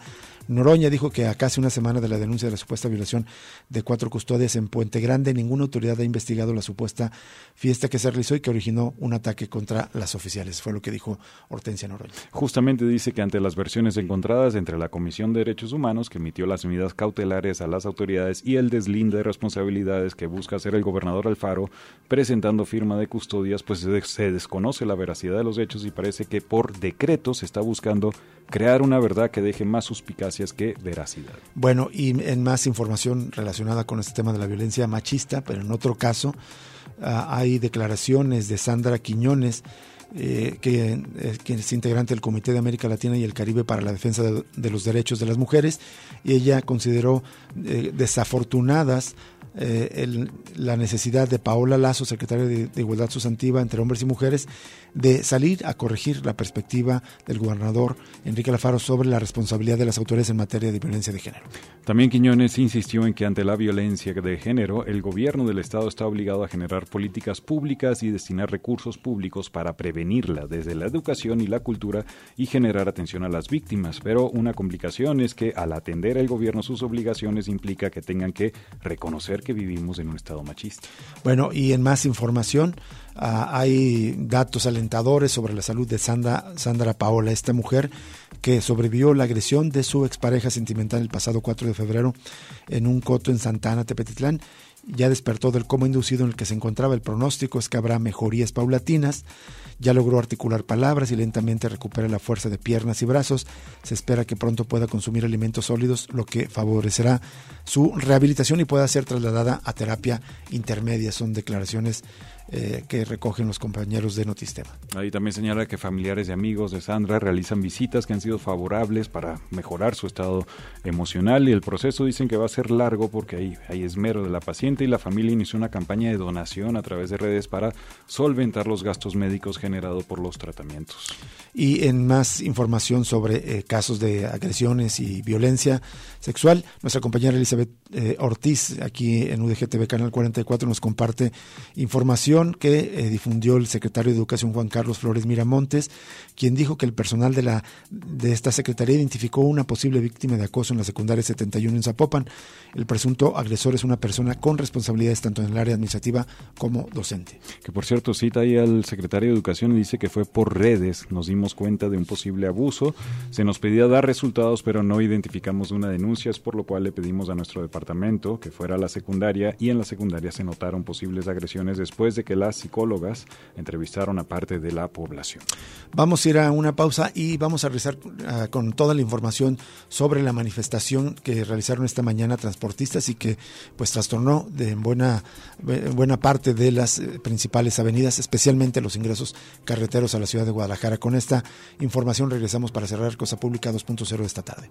C: Noroña dijo que a casi una semana de la denuncia de la supuesta violación de cuatro custodias en Puente Grande, ninguna autoridad ha investigado la supuesta fiesta que se realizó y que originó un ataque contra las oficiales. Fue lo que dijo Hortensia Noroña.
A: Justamente dice que ante las versiones encontradas entre la Comisión de Derechos Humanos, que emitió las medidas cautelares a las autoridades, y el deslinde de responsabilidades que busca hacer el gobernador Alfaro, presentando firma de custodias, pues se desconoce la veracidad de los hechos y parece que por decreto se está buscando crear una verdad que deje más veracidad.
C: Bueno, y en más información relacionada con este tema de la violencia machista, pero en otro caso, ah, hay declaraciones de Sandra Quiñones, eh, que, eh, es integrante del Comité de América Latina y el Caribe para la Defensa de, de los Derechos de las Mujeres, y ella consideró eh, desafortunadas eh, el, la necesidad de Paola Lazo, secretaria de, de, Igualdad Sustantiva entre Hombres y Mujeres, de salir a corregir la perspectiva del gobernador Enrique Alfaro sobre la responsabilidad de las autoridades en materia de violencia de género.
A: También Quiñones insistió en que ante la violencia de género, el gobierno del Estado está obligado a generar políticas públicas y destinar recursos públicos para prevenirla desde la educación y la cultura y generar atención a las víctimas. Pero una complicación es que al atender el gobierno sus obligaciones implica que tengan que reconocer que vivimos en un estado machista.
C: Bueno, y en más información, uh, hay datos alentadores sobre la salud de Sandra, Sandra Paola, esta mujer que sobrevivió la agresión de su expareja sentimental el pasado 4 de febrero en un coto en Santana, Tepetitlán. Ya despertó del coma inducido en el que se encontraba. El pronóstico es que habrá mejorías paulatinas. Ya logró articular palabras y lentamente recupera la fuerza de piernas y brazos. Se espera que pronto pueda consumir alimentos sólidos, lo que favorecerá su rehabilitación y pueda ser trasladada a terapia intermedia. Son declaraciones eh, que recogen los compañeros de Notistema.
A: Ahí también señala que familiares y amigos de Sandra realizan visitas que han sido favorables para mejorar su estado emocional y el proceso dicen que va a ser largo porque hay, hay esmero de la paciente y la familia inició una campaña de donación a través de redes para solventar los gastos médicos generados por los tratamientos.
C: Y en más información sobre eh, casos de agresiones y violencia sexual, nuestra compañera Elizabeth eh, Ortiz, aquí en UDGTV Canal 44, nos comparte información que eh, difundió el secretario de Educación Juan Carlos Flores Miramontes, quien dijo que el personal de, la, de esta secretaría identificó una posible víctima de acoso en la secundaria 71 en Zapopan. El presunto agresor es una persona con responsabilidades tanto en el área administrativa como docente.
A: Que por cierto cita ahí al secretario de Educación y dice que fue por redes, nos dimos cuenta de un posible abuso, se nos pedía dar resultados pero no identificamos una denuncia, es por lo cual le pedimos a nuestro departamento que fuera a la secundaria y en la secundaria se notaron posibles agresiones después de que las psicólogas entrevistaron a parte de la población.
C: Vamos a ir a una pausa y vamos a revisar uh, con toda la información sobre la manifestación que realizaron esta mañana transportistas y que pues trastornó de buena, buena parte de las eh, principales avenidas, especialmente los ingresos carreteros a la ciudad de Guadalajara. Con esta información regresamos para cerrar Cosa Pública 2.0 de esta tarde.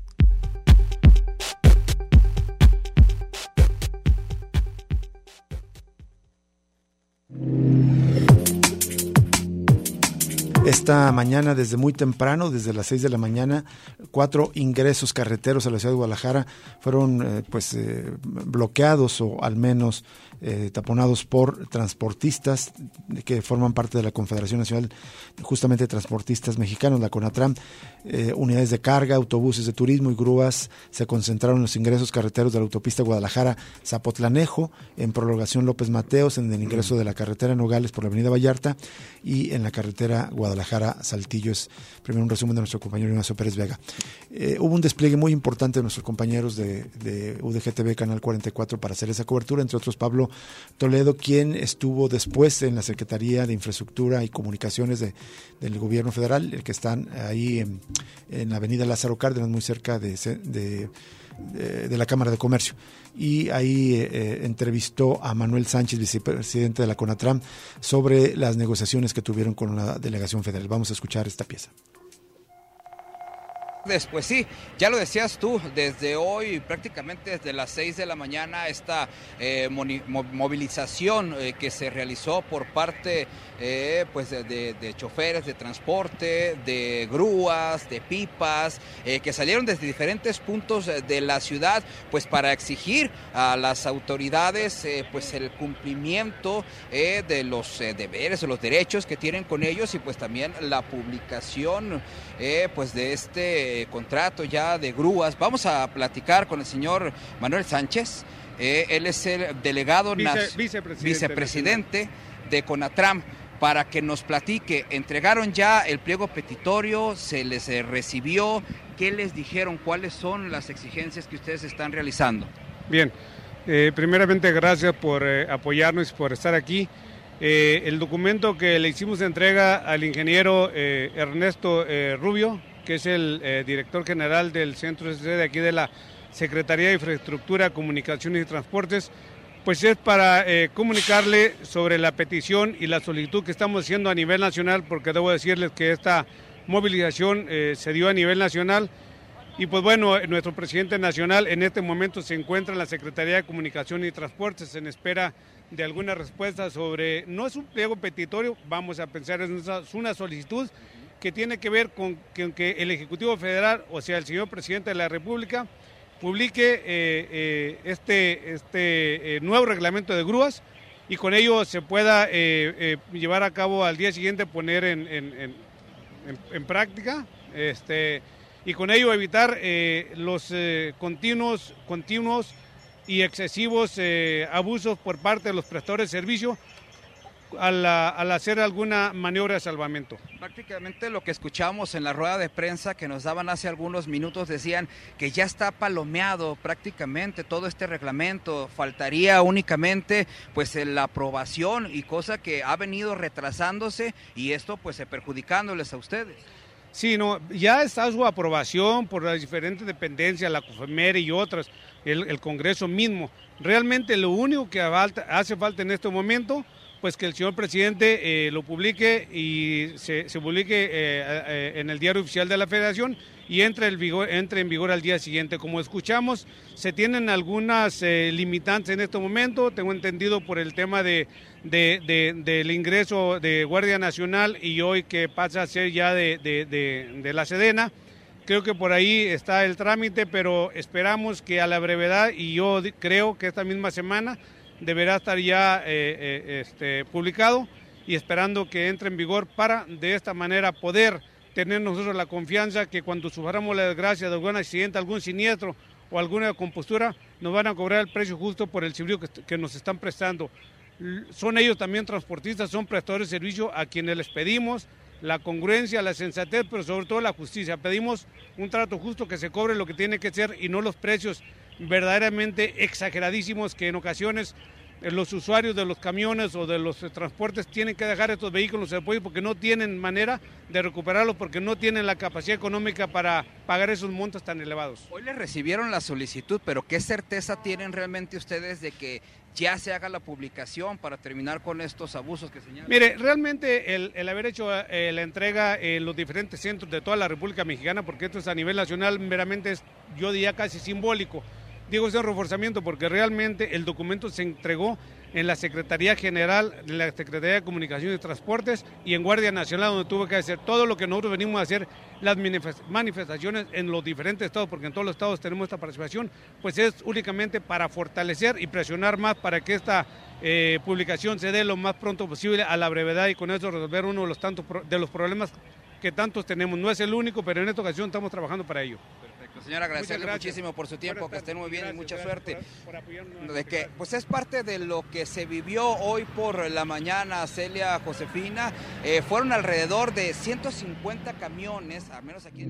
C: Esta mañana, desde muy temprano, desde las 6 de la mañana, cuatro ingresos carreteros a la ciudad de Guadalajara fueron eh, pues eh, bloqueados o al menos eh, taponados por transportistas que forman parte de la Confederación Nacional justamente Transportistas Mexicanos, la CONATRAM. Unidades de carga, autobuses de turismo y grúas se concentraron en los ingresos carreteros de la autopista Guadalajara-Zapotlanejo, en prolongación López Mateos, en el ingreso de la carretera Nogales por la avenida Vallarta y en la carretera Guadalajara-Saltillo. Es primero un resumen de nuestro compañero Ignacio Pérez Vega. Eh, hubo un despliegue muy importante de nuestros compañeros de, de UDGTV Canal 44 para hacer esa cobertura, entre otros Pablo Toledo, quien estuvo después en la Secretaría de Infraestructura y Comunicaciones de, del Gobierno Federal, el que están ahí en, en la Avenida Lázaro Cárdenas, muy cerca de, de, la Cámara de Comercio. Y ahí eh, entrevistó a Manuel Sánchez, vicepresidente de la CONATRAM, sobre las negociaciones que tuvieron con la delegación federal. Vamos a escuchar esta pieza.
H: Después sí, ya lo decías tú, desde hoy, prácticamente desde las 6 de la mañana, esta eh, movilización eh, que se realizó por parte eh, pues de, choferes de transporte, de grúas, de pipas, que salieron desde diferentes puntos de la ciudad, pues para exigir a las autoridades pues el cumplimiento de los deberes, de los derechos que tienen con ellos y pues también la publicación pues de este eh, contrato ya de grúas. Vamos a platicar con el señor Manuel Sánchez. Eh, él es el delegado vicepresidente, de Conatram para que nos platique. Entregaron ya el pliego petitorio, se les eh, recibió. ¿Qué les dijeron? ¿Cuáles son las exigencias que ustedes están realizando?
I: Bien, primeramente gracias por apoyarnos y por estar aquí. El documento que le hicimos entrega al ingeniero Ernesto Rubio, que es el eh, director general del centro de aquí de la Secretaría de Infraestructura, Comunicaciones y Transportes, pues es para eh, comunicarle sobre la petición y la solicitud que estamos haciendo a nivel nacional, porque debo decirles que esta movilización eh, se dio a nivel nacional. Y pues bueno, nuestro presidente nacional en este momento se encuentra en la Secretaría de Comunicación y Transportes en espera de alguna respuesta sobre, no es un pliego petitorio, vamos a pensar, es una solicitud que tiene que ver con que, el Ejecutivo Federal, o sea, el señor presidente de la República, publique eh, eh, este, este eh, nuevo reglamento de grúas y con ello se pueda llevar a cabo al día siguiente, poner en, en, práctica, este, y con ello evitar los continuos, continuos y excesivos abusos por parte de los prestadores de servicio al, hacer alguna maniobra de salvamento.
H: Prácticamente lo que escuchamos en la rueda de prensa que nos daban hace algunos minutos decían que ya está palomeado prácticamente todo este reglamento, faltaría únicamente pues la aprobación y cosa que ha venido retrasándose y esto pues perjudicándoles a ustedes.
I: Sí, no, ya está su aprobación por las diferentes dependencias, la COFEMER y otras, el, Congreso mismo. Realmente lo único que hace falta en este momento pues que el señor presidente eh, lo publique y se, publique eh, eh, en el diario oficial de la federación y entre, vigor, entre en vigor al día siguiente. Como escuchamos, se tienen algunas limitantes en este momento, tengo entendido por el tema de, del ingreso de Guardia Nacional y hoy que pasa a ser ya de, de la Sedena. Creo que por ahí está el trámite, pero esperamos que a la brevedad, y yo creo que esta misma semana, deberá estar ya eh, eh, este, publicado y esperando que entre en vigor para de esta manera poder tener nosotros la confianza que cuando suframos la desgracia de algún accidente, algún siniestro o alguna compostura, nos van a cobrar el precio justo por el servicio que, que nos están prestando. Son ellos también transportistas, son prestadores de servicio a quienes les pedimos la congruencia, la sensatez, pero sobre todo la justicia. Pedimos un trato justo que se cobre lo que tiene que ser y no los precios verdaderamente exageradísimos que en ocasiones los usuarios de los camiones o de los eh, transportes tienen que dejar estos vehículos en apoyo porque no tienen manera de recuperarlos, porque no tienen la capacidad económica para pagar esos montos tan elevados.
H: Hoy les recibieron la solicitud, pero ¿qué certeza tienen realmente ustedes de que ya se haga la publicación para terminar con estos abusos que señalan?
I: Mire, realmente el, haber hecho eh, la entrega en los diferentes centros de toda la República Mexicana, porque esto es a nivel nacional, meramente es, yo diría, casi simbólico digo ese reforzamiento porque realmente el documento se entregó en la Secretaría General de la Secretaría de Comunicaciones y Transportes y en Guardia Nacional, donde tuvo que hacer todo lo que nosotros venimos a hacer, las manifestaciones en los diferentes estados, porque en todos los estados tenemos esta participación, pues es únicamente para fortalecer y presionar más para que esta eh, publicación se dé lo más pronto posible a la brevedad y con eso resolver uno de los, tantos, de los problemas que tantos tenemos. No es el único, pero en esta ocasión estamos trabajando para ello.
H: Señora, agradecerle muchísimo por su tiempo, que estén muy bien y mucha suerte. de que, pues es parte de lo que se vivió hoy por la mañana, Celia Josefina. Eh, fueron alrededor de 150 camiones, al menos aquí.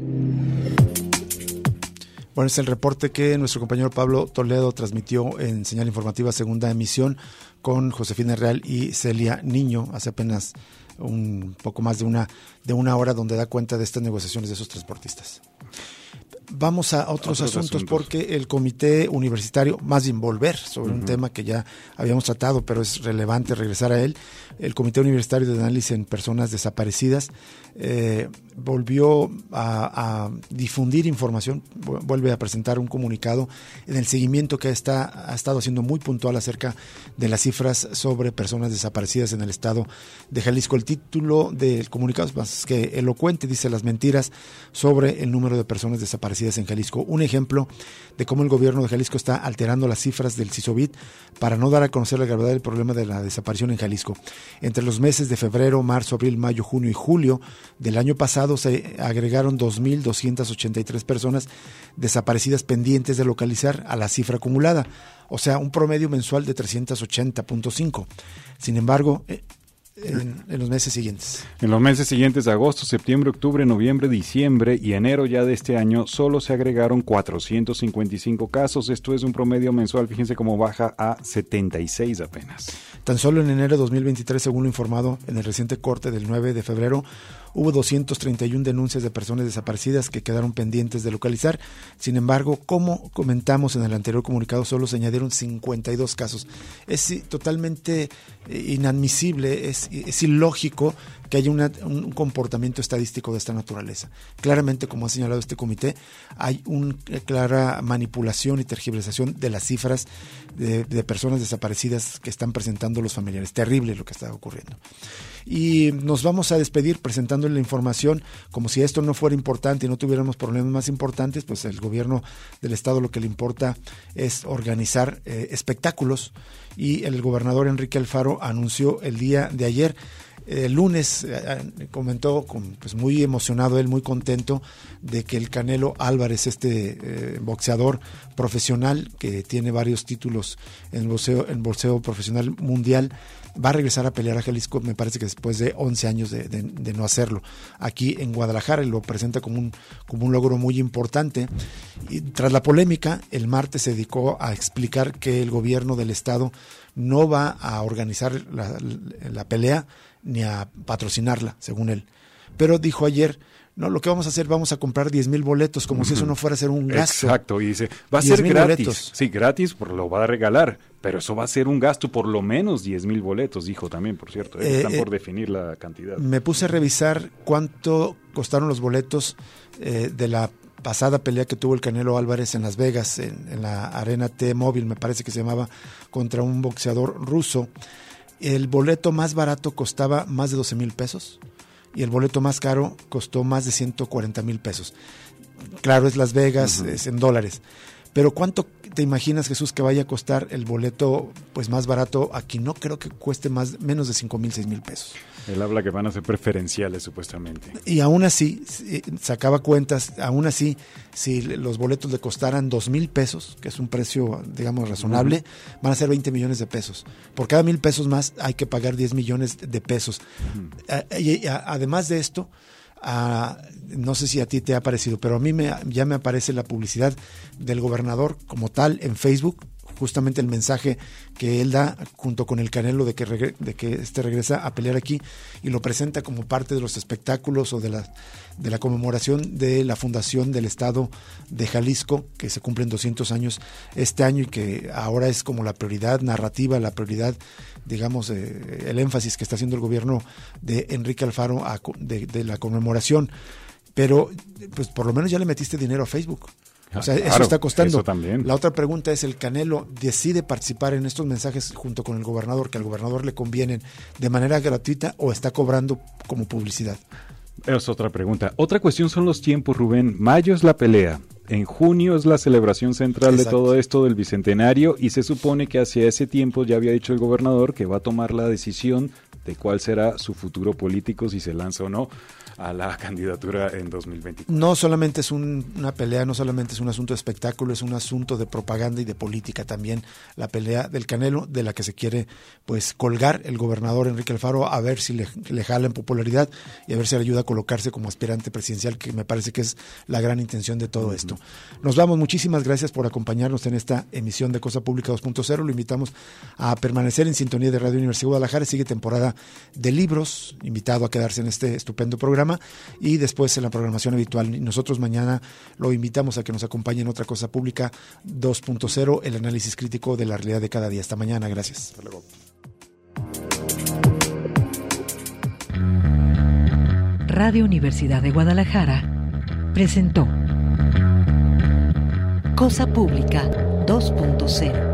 C: Bueno, es el reporte que nuestro compañero Pablo Toledo transmitió en señal informativa segunda emisión con Josefina Real y Celia Niño hace apenas un poco más de una, de una hora donde da cuenta de estas negociaciones de esos transportistas. Vamos a otros, asuntos, porque el comité universitario, más bien volver sobre un tema que ya habíamos tratado, pero es relevante regresar a él, el comité universitario de análisis en personas desaparecidas eh, volvió a, difundir información, vuelve a presentar un comunicado en el seguimiento que está, ha estado haciendo muy puntual acerca de las cifras sobre personas desaparecidas en el estado de Jalisco. El título del comunicado es más que elocuente, dice las mentiras sobre el número de personas desaparecidas en Jalisco. Un ejemplo de cómo el gobierno de Jalisco está alterando las cifras del CISOBIT para no dar a conocer la gravedad del problema de la desaparición en Jalisco. Entre los meses de febrero, marzo, abril, mayo, junio y julio del año pasado se agregaron 2.283 personas desaparecidas pendientes de localizar a la cifra acumulada, o sea, un promedio mensual de 380.5. Sin embargo, eh, en, los meses siguientes.
A: En los meses siguientes, agosto, septiembre, octubre, noviembre, diciembre y enero ya de este año, solo se agregaron 455 casos. Esto es un promedio mensual, fíjense cómo baja a 76 apenas.
C: Tan solo en enero de 2023, según lo informado en el reciente corte del 9 de febrero, Hubo 231 denuncias de personas desaparecidas que quedaron pendientes de localizar. Sin embargo, como comentamos en el anterior comunicado, solo se añadieron 52 casos. Es totalmente eh, inadmisible, es, es ilógico que haya un comportamiento estadístico de esta naturaleza. Claramente, como ha señalado este comité, hay una clara manipulación y tergiversación de las cifras de personas desaparecidas que están presentando los familiares. Terrible lo que está ocurriendo. Y nos vamos a despedir presentando la información como si esto no fuera importante y no tuviéramos problemas más importantes, pues el gobierno del estado lo que le importa es organizar eh, espectáculos. Y el gobernador Enrique Alfaro anunció el día de ayer el lunes eh, comentó con, pues muy emocionado él, muy contento de que el Canelo Álvarez, este eh, boxeador profesional que tiene varios títulos en boxeo, en boxeo profesional mundial, va a regresar a pelear a Jalisco, me parece que después de 11 años de, no hacerlo. Aquí en Guadalajara y lo presenta como un, como un logro muy importante. Y tras la polémica, el martes se dedicó a explicar que el gobierno del estado no va a organizar la, la pelea ni a patrocinarla, según él. Pero dijo ayer, no, lo que vamos a hacer, vamos a comprar 10 mil boletos, como si eso no fuera a ser un gasto.
A: Exacto, y dice, va a ser gratis. Sí, gratis, por lo va a regalar, pero eso va a ser un gasto por lo menos 10 mil boletos, dijo también, por cierto. Eh, están por eh, definir la cantidad.
C: Me puse a revisar cuánto costaron los boletos eh, de la pasada pelea que tuvo el Canelo Álvarez en Las Vegas, en, en la Arena T-Mobile, me parece que se llamaba, contra un boxeador ruso. El boleto más barato costaba más de 12 mil pesos y el boleto más caro costó más de 140 mil pesos. Claro, es Las Vegas, es en dólares. Pero ¿cuánto te imaginas, Jesús, que vaya a costar el boleto pues más barato aquí? No creo que cueste más, menos de 5 mil, 6 mil pesos.
A: Él habla que van a ser preferenciales, supuestamente.
C: Y aún así, sacaba cuentas, aún así, si los boletos le costaran 2 mil pesos, que es un precio, digamos, razonable, van a ser 20 millones de pesos. Por cada mil pesos más hay que pagar 10 millones de pesos. y, además de esto, no sé si a ti te ha parecido, pero a mí me, ya me aparece la publicidad del gobernador como tal en Facebook, justamente el mensaje que él da junto con el Canelo de que, de que este regresa a pelear aquí y lo presenta como parte de los espectáculos o de la, de la conmemoración de la fundación del Estado de Jalisco, que se cumplen 200 años este año y que ahora es como la prioridad narrativa, la prioridad, digamos, eh, el énfasis que está haciendo el gobierno de Enrique Alfaro de, de la conmemoración. Pero, pues por lo menos ya le metiste dinero a Facebook. O sea, eso está costando.
A: también.
C: La otra pregunta es, ¿el Canelo decide participar en estos mensajes junto con el gobernador, que al gobernador le convienen de manera gratuita o está cobrando como publicidad?
A: Es otra pregunta. Otra cuestión son los tiempos, Rubén. Mayo es la pelea. En junio es la celebración central de todo esto del Bicentenario y se supone que hacia ese tiempo ya había dicho el gobernador que va a tomar la decisión de cuál será su futuro político, si se lanza o no a la candidatura en 2024.
C: No solamente es una pelea, no solamente es un asunto de espectáculo, es un asunto de propaganda y de política también. La pelea del Canelo, de la que se quiere pues colgar el gobernador Enrique Alfaro a ver si le, le jala en popularidad y a ver si le ayuda a colocarse como aspirante presidencial, que me parece que es la gran intención de todo esto. Nos vamos, muchísimas gracias por acompañarnos en esta emisión de Cosa Pública 2.0. Lo invitamos a permanecer en sintonía de Radio Universidad de Guadalajara. Sigue temporada de libros, invitado a quedarse en este estupendo programa y después en la programación habitual. Nosotros mañana lo invitamos a que nos acompañe en otra cosa pública 2.0, el análisis crítico de la realidad de cada día. Hasta mañana, gracias. Hasta luego.
E: Radio Universidad de Guadalajara presentó Cosa Pública 2.0.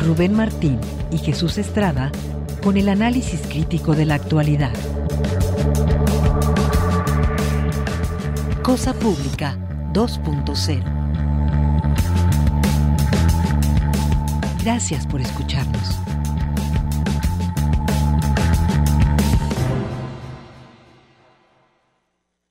E: Rubén Martín y Jesús Estrada con el análisis crítico de la actualidad. Cosa Pública 2.0. Gracias por escucharnos.